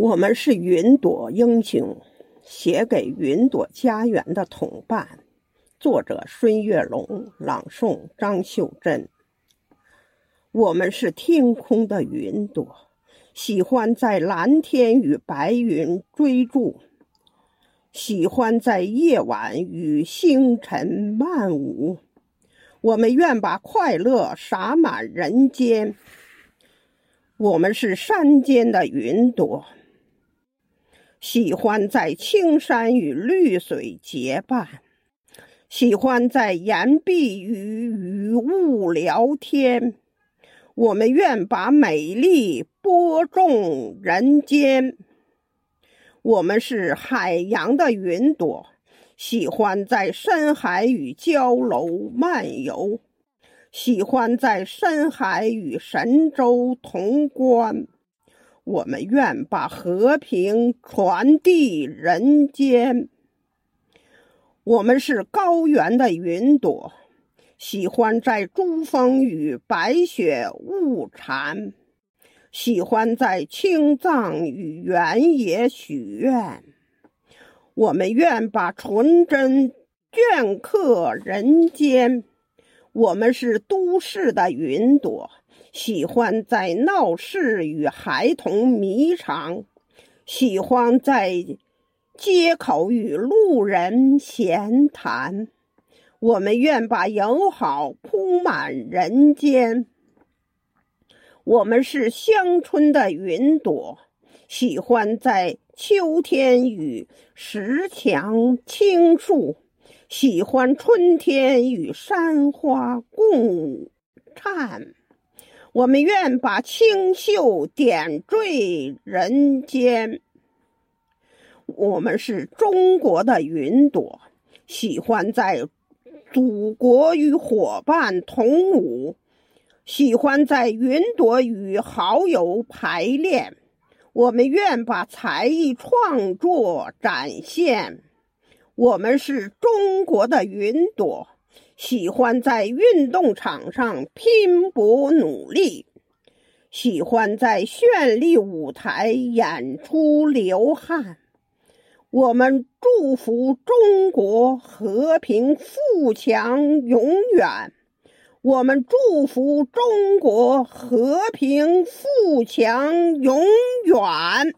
我们是云朵英雄，写给云朵家园的同伴。作者：孙月龙，朗诵：张秀珍。我们是天空的云朵，喜欢在蓝天与白云追逐，喜欢在夜晚与星辰漫舞。我们愿把快乐洒满人间。我们是山间的云朵。喜欢在青山与绿水结伴，喜欢在岩壁与雨雾聊天。我们愿把美丽播种人间。我们是海洋的云朵，喜欢在深海与礁楼漫游，喜欢在深海与神州同观。我们愿把和平传递人间。我们是高原的云朵，喜欢在珠峰与白雪雾缠，喜欢在青藏与原野许愿。我们愿把纯真镌刻人间。我们是都市的云朵。喜欢在闹市与孩童迷藏，喜欢在街口与路人闲谈。我们愿把友好铺满人间。我们是乡村的云朵，喜欢在秋天与石墙倾诉，喜欢春天与山花共灿。我们愿把清秀点缀人间。我们是中国的云朵，喜欢在祖国与伙伴同舞，喜欢在云朵与好友排练。我们愿把才艺创作展现。我们是中国的云朵。喜欢在运动场上拼搏努力，喜欢在绚丽舞台演出流汗。我们祝福中国和平富强永远。我们祝福中国和平富强永远。